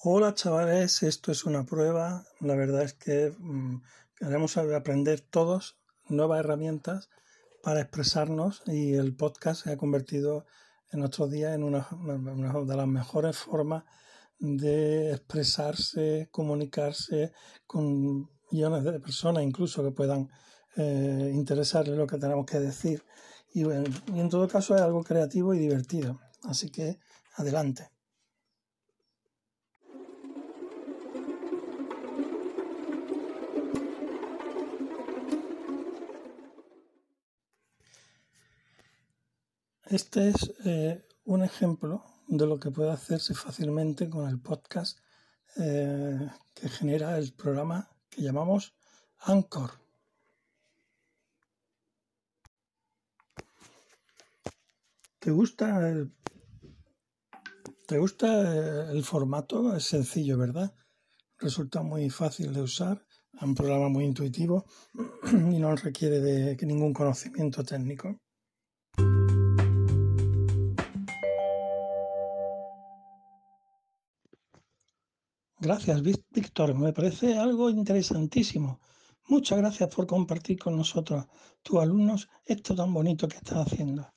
Hola chavales, esto es una prueba. La verdad es que mm, queremos aprender todos nuevas herramientas para expresarnos y el podcast se ha convertido en nuestros días en una, de las mejores formas de expresarse, comunicarse con millones de personas incluso que puedan eh, lo que tenemos que decir. y en todo caso es algo creativo y divertido. Así que adelante. Este es eh, un ejemplo de lo que puede hacerse fácilmente con el podcast eh, que genera el programa que llamamos Anchor. ¿Te gusta el, ¿Te gusta el formato? Es sencillo, ¿verdad? Resulta muy fácil de usar, es un programa muy intuitivo y no requiere de ningún conocimiento técnico. Gracias, Víctor. Me parece algo interesantísimo. Muchas gracias por compartir con nosotros, tus alumnos, esto tan bonito que estás haciendo.